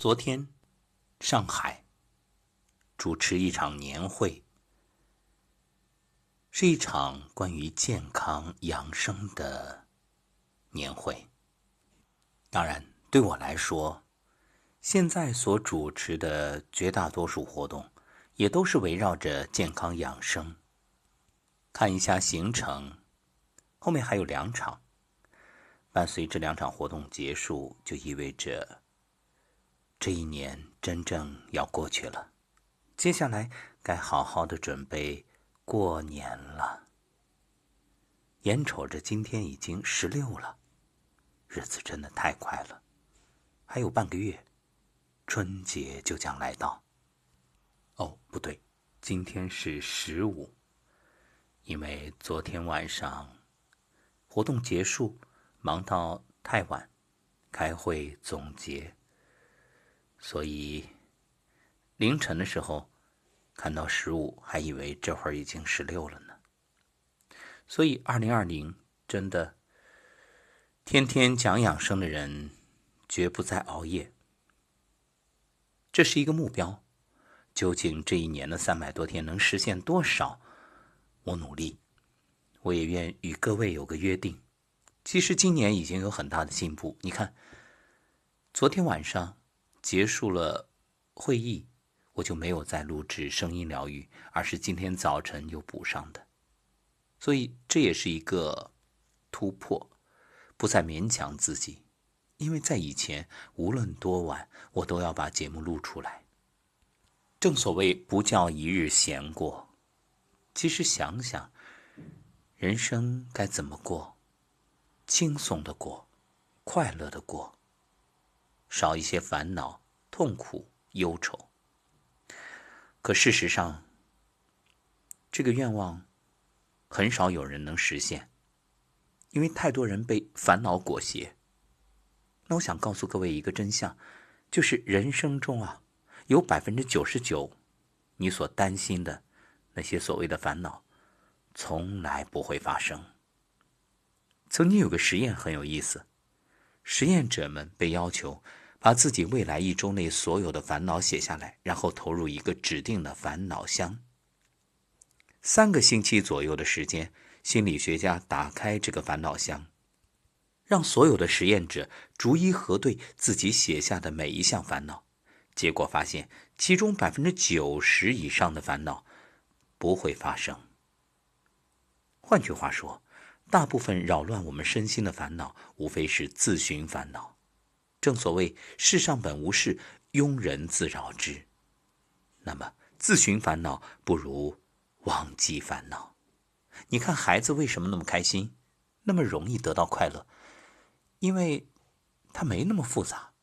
昨天，上海主持一场年会，是一场关于健康养生的年会。当然，对我来说，现在所主持的绝大多数活动，也都是围绕着健康养生。看一下行程，后面还有两场。伴随这两场活动结束，就意味着。这一年真正要过去了，接下来该好好的准备过年了。眼瞅着今天已经十六了，日子真的太快了，还有半个月，春节就将来到。哦，不对，今天是十五，因为昨天晚上活动结束，忙到太晚，开会总结。所以，凌晨的时候看到十五，还以为这会儿已经十六了呢。所以，二零二零真的天天讲养生的人，绝不再熬夜。这是一个目标，究竟这一年的三百多天能实现多少？我努力，我也愿与各位有个约定。其实今年已经有很大的进步。你看，昨天晚上。结束了会议，我就没有再录制声音疗愈，而是今天早晨又补上的。所以这也是一个突破，不再勉强自己，因为在以前无论多晚，我都要把节目录出来。正所谓不叫一日闲过。其实想想，人生该怎么过？轻松的过，快乐的过。少一些烦恼、痛苦、忧愁。可事实上，这个愿望很少有人能实现，因为太多人被烦恼裹挟。那我想告诉各位一个真相，就是人生中啊，有百分之九十九，你所担心的那些所谓的烦恼，从来不会发生。曾经有个实验很有意思，实验者们被要求。把自己未来一周内所有的烦恼写下来，然后投入一个指定的烦恼箱。三个星期左右的时间，心理学家打开这个烦恼箱，让所有的实验者逐一核对自己写下的每一项烦恼。结果发现，其中百分之九十以上的烦恼不会发生。换句话说，大部分扰乱我们身心的烦恼，无非是自寻烦恼。正所谓世上本无事，庸人自扰之。那么自寻烦恼，不如忘记烦恼。你看孩子为什么那么开心，那么容易得到快乐？因为他没那么复杂，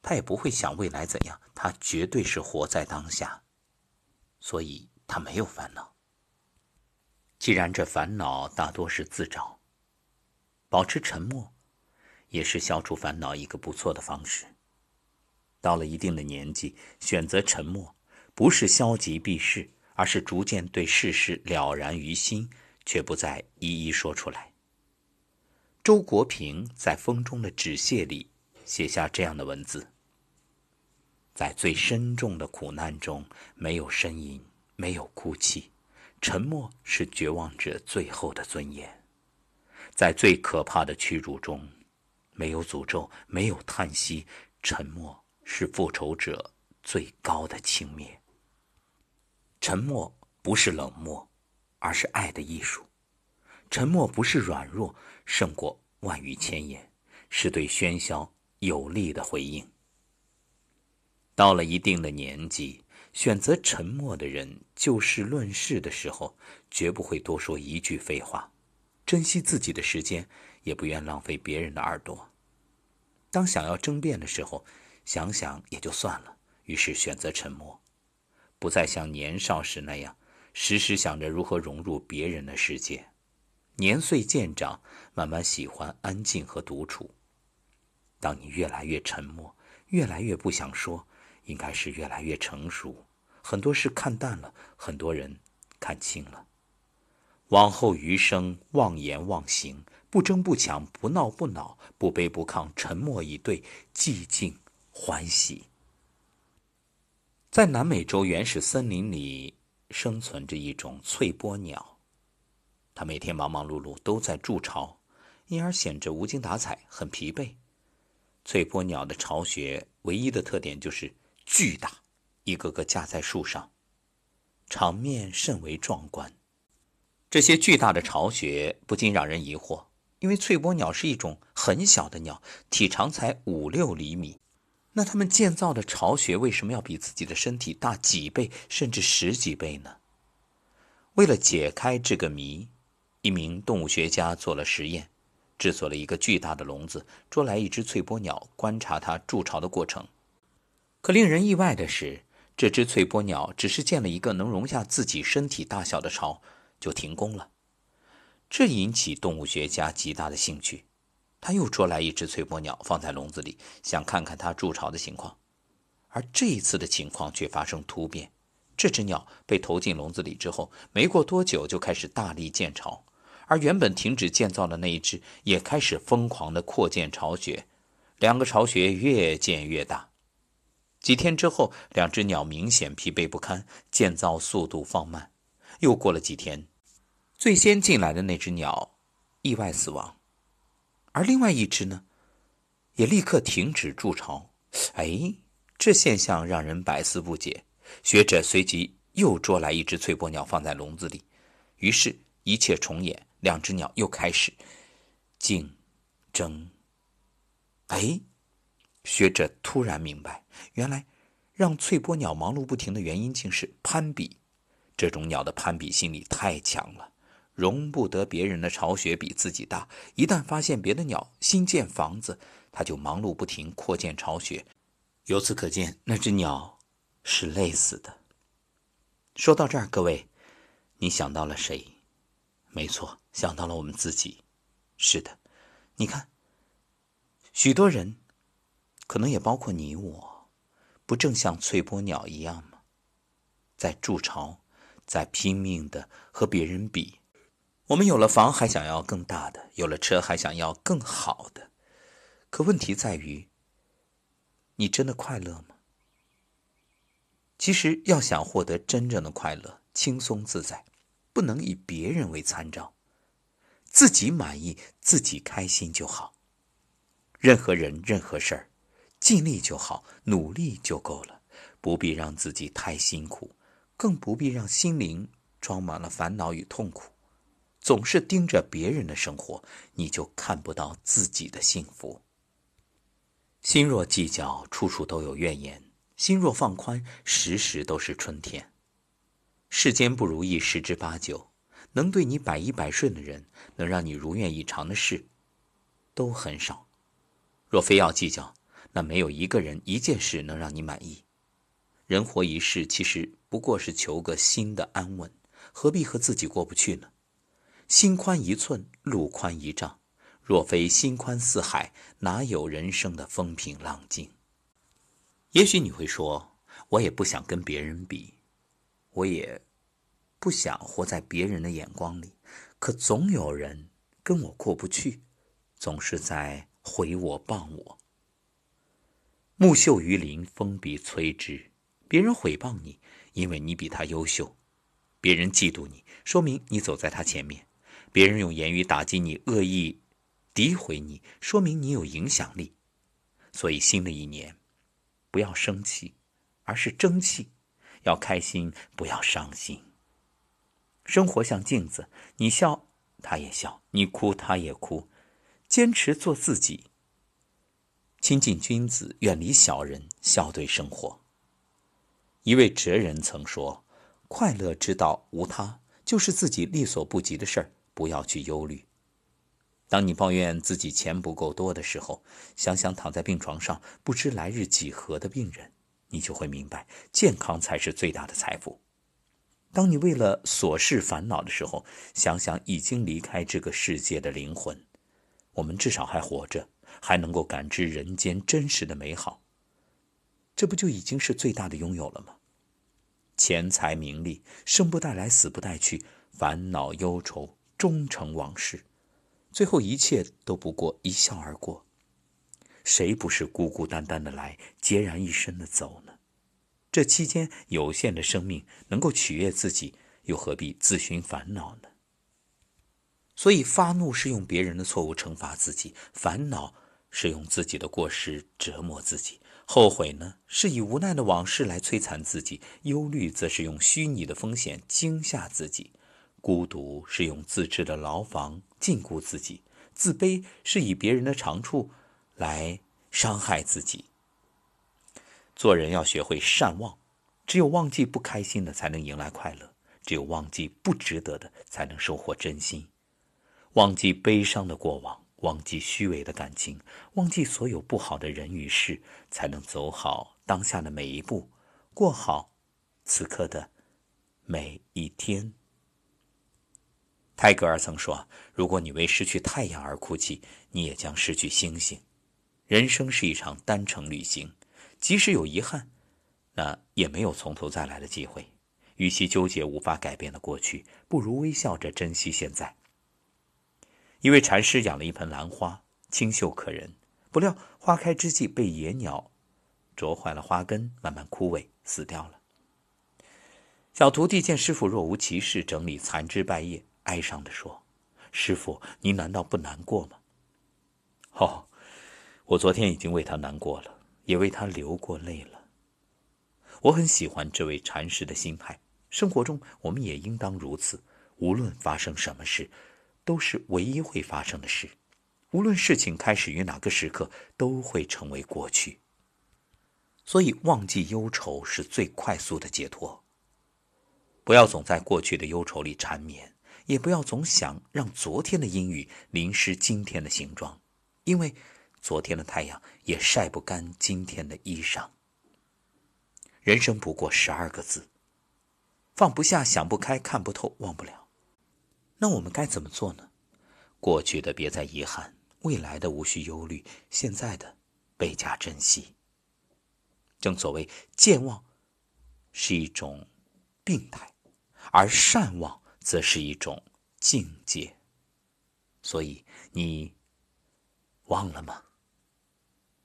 他也不会想未来怎样，他绝对是活在当下，所以他没有烦恼。既然这烦恼大多是自找，保持沉默。也是消除烦恼一个不错的方式。到了一定的年纪，选择沉默，不是消极避世，而是逐渐对世事了然于心，却不再一一说出来。周国平在《风中的纸屑》里写下这样的文字：在最深重的苦难中，没有呻吟，没有哭泣，沉默是绝望者最后的尊严。在最可怕的屈辱中。没有诅咒，没有叹息，沉默是复仇者最高的轻蔑。沉默不是冷漠，而是爱的艺术。沉默不是软弱，胜过万语千言，是对喧嚣有力的回应。到了一定的年纪，选择沉默的人，就事论事的时候，绝不会多说一句废话。珍惜自己的时间，也不愿浪费别人的耳朵。当想要争辩的时候，想想也就算了，于是选择沉默，不再像年少时那样，时时想着如何融入别人的世界。年岁渐长，慢慢喜欢安静和独处。当你越来越沉默，越来越不想说，应该是越来越成熟，很多事看淡了，很多人看清了。往后余生，忘言忘行，不争不抢，不闹不恼，不卑不亢，沉默以对，寂静欢喜。在南美洲原始森林里生存着一种翠波鸟，它每天忙忙碌碌都在筑巢，因而显着无精打采，很疲惫。翠波鸟的巢穴唯一的特点就是巨大，一个个架在树上，场面甚为壮观。这些巨大的巢穴不禁让人疑惑，因为翠波鸟是一种很小的鸟，体长才五六厘米。那它们建造的巢穴为什么要比自己的身体大几倍甚至十几倍呢？为了解开这个谜，一名动物学家做了实验，制作了一个巨大的笼子，捉来一只翠波鸟，观察它筑巢的过程。可令人意外的是，这只翠波鸟只是建了一个能容下自己身体大小的巢。就停工了，这引起动物学家极大的兴趣。他又捉来一只翠波鸟，放在笼子里，想看看它筑巢的情况。而这一次的情况却发生突变：这只鸟被投进笼子里之后，没过多久就开始大力建巢，而原本停止建造的那一只也开始疯狂地扩建巢穴。两个巢穴越建越大。几天之后，两只鸟明显疲惫不堪，建造速度放慢。又过了几天，最先进来的那只鸟意外死亡，而另外一只呢，也立刻停止筑巢。哎，这现象让人百思不解。学者随即又捉来一只翠波鸟放在笼子里，于是，一切重演，两只鸟又开始竞争。哎，学者突然明白，原来让翠波鸟忙碌不停的原因竟是攀比。这种鸟的攀比心理太强了，容不得别人的巢穴比自己大。一旦发现别的鸟新建房子，它就忙碌不停扩建巢穴。由此可见，那只鸟是累死的。说到这儿，各位，你想到了谁？没错，想到了我们自己。是的，你看，许多人，可能也包括你我，不正像翠波鸟一样吗？在筑巢。在拼命的和别人比，我们有了房还想要更大的，有了车还想要更好的。可问题在于，你真的快乐吗？其实要想获得真正的快乐、轻松自在，不能以别人为参照，自己满意、自己开心就好。任何人、任何事儿，尽力就好，努力就够了，不必让自己太辛苦。更不必让心灵装满了烦恼与痛苦，总是盯着别人的生活，你就看不到自己的幸福。心若计较，处处都有怨言；心若放宽，时时都是春天。世间不如意十之八九，能对你百依百顺的人，能让你如愿以偿的事，都很少。若非要计较，那没有一个人、一件事能让你满意。人活一世，其实不过是求个心的安稳，何必和自己过不去呢？心宽一寸，路宽一丈。若非心宽似海，哪有人生的风平浪静？也许你会说，我也不想跟别人比，我也不想活在别人的眼光里。可总有人跟我过不去，总是在毁我、谤我。木秀于林，风必摧之。别人诽谤你，因为你比他优秀；别人嫉妒你，说明你走在他前面；别人用言语打击你、恶意诋毁你，说明你有影响力。所以，新的一年，不要生气，而是争气；要开心，不要伤心。生活像镜子，你笑，他也笑；你哭，他也哭。坚持做自己，亲近君子，远离小人，笑对生活。一位哲人曾说：“快乐之道无他，就是自己力所不及的事儿，不要去忧虑。当你抱怨自己钱不够多的时候，想想躺在病床上不知来日几何的病人，你就会明白，健康才是最大的财富。当你为了琐事烦恼的时候，想想已经离开这个世界的灵魂，我们至少还活着，还能够感知人间真实的美好。”这不就已经是最大的拥有了吗？钱财名利，生不带来，死不带去，烦恼忧愁终成往事，最后一切都不过一笑而过。谁不是孤孤单单的来，孑然一身的走呢？这期间有限的生命能够取悦自己，又何必自寻烦恼呢？所以，发怒是用别人的错误惩罚自己，烦恼是用自己的过失折磨自己，后悔呢是以无奈的往事来摧残自己，忧虑则是用虚拟的风险惊吓自己，孤独是用自制的牢房禁锢自己，自卑是以别人的长处来伤害自己。做人要学会善忘，只有忘记不开心的，才能迎来快乐；只有忘记不值得的，才能收获真心。忘记悲伤的过往，忘记虚伪的感情，忘记所有不好的人与事，才能走好当下的每一步，过好此刻的每一天。泰戈尔曾说：“如果你为失去太阳而哭泣，你也将失去星星。”人生是一场单程旅行。即使有遗憾，那也没有从头再来的机会。与其纠结无法改变的过去，不如微笑着珍惜现在。一位禅师养了一盆兰花，清秀可人，不料花开之际被野鸟啄坏了花根，慢慢枯萎死掉了。小徒弟见师傅若无其事整理残枝败叶，哀伤地说：“师傅，您难道不难过吗？”“哦，我昨天已经为他难过了。”也为他流过泪了。我很喜欢这位禅师的心态。生活中，我们也应当如此。无论发生什么事，都是唯一会发生的事。无论事情开始于哪个时刻，都会成为过去。所以，忘记忧愁是最快速的解脱。不要总在过去的忧愁里缠绵，也不要总想让昨天的阴雨淋湿今天的行装，因为。昨天的太阳也晒不干今天的衣裳。人生不过十二个字：放不下、想不开、看不透、忘不了。那我们该怎么做呢？过去的别再遗憾，未来的无需忧虑，现在的倍加珍惜。正所谓，健忘是一种病态，而善忘则是一种境界。所以，你忘了吗？